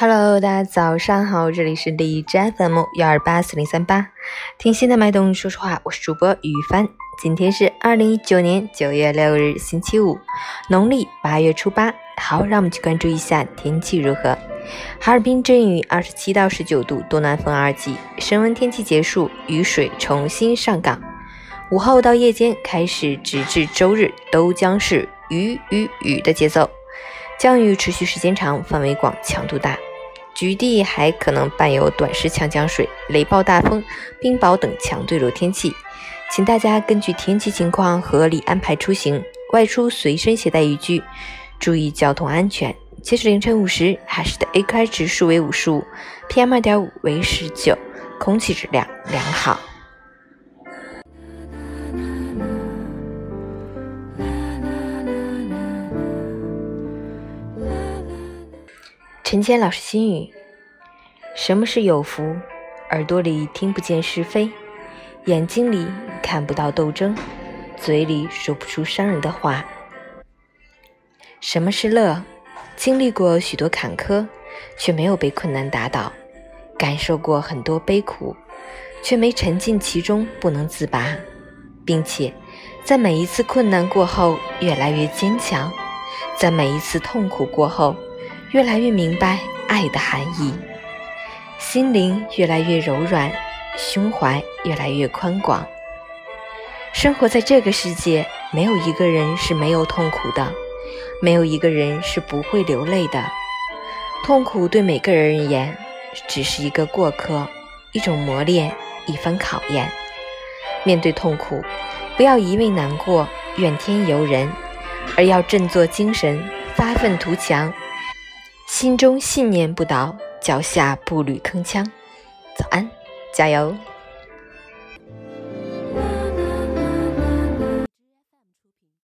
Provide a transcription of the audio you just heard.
Hello，大家早上好，这里是荔枝 FM 幺二八四零三八，听心的脉动说说话，我是主播雨帆。今天是二零一九年九月六日，星期五，农历八月初八。好，让我们去关注一下天气如何。哈尔滨阵雨，二十七到十九度，东南风二级，升温天气结束，雨水重新上岗。午后到夜间开始，直至周日都将是雨雨雨的节奏，降雨持续时间长，范围广，强度大。局地还可能伴有短时强降水、雷暴大风、冰雹等强对流天气，请大家根据天气情况合理安排出行，外出随身携带雨具，注意交通安全。截止凌晨五时，海市的 AQI 指数为五十五，PM 二点五为十九，空气质量良好。陈谦老师心语：什么是有福？耳朵里听不见是非，眼睛里看不到斗争，嘴里说不出伤人的话。什么是乐？经历过许多坎坷，却没有被困难打倒；感受过很多悲苦，却没沉浸其中不能自拔，并且在每一次困难过后越来越坚强，在每一次痛苦过后。越来越明白爱的含义，心灵越来越柔软，胸怀越来越宽广。生活在这个世界，没有一个人是没有痛苦的，没有一个人是不会流泪的。痛苦对每个人而言，只是一个过客，一种磨练，一番考验。面对痛苦，不要一味难过、怨天尤人，而要振作精神，发愤图强。心中信念不倒，脚下步履铿锵。早安，加油！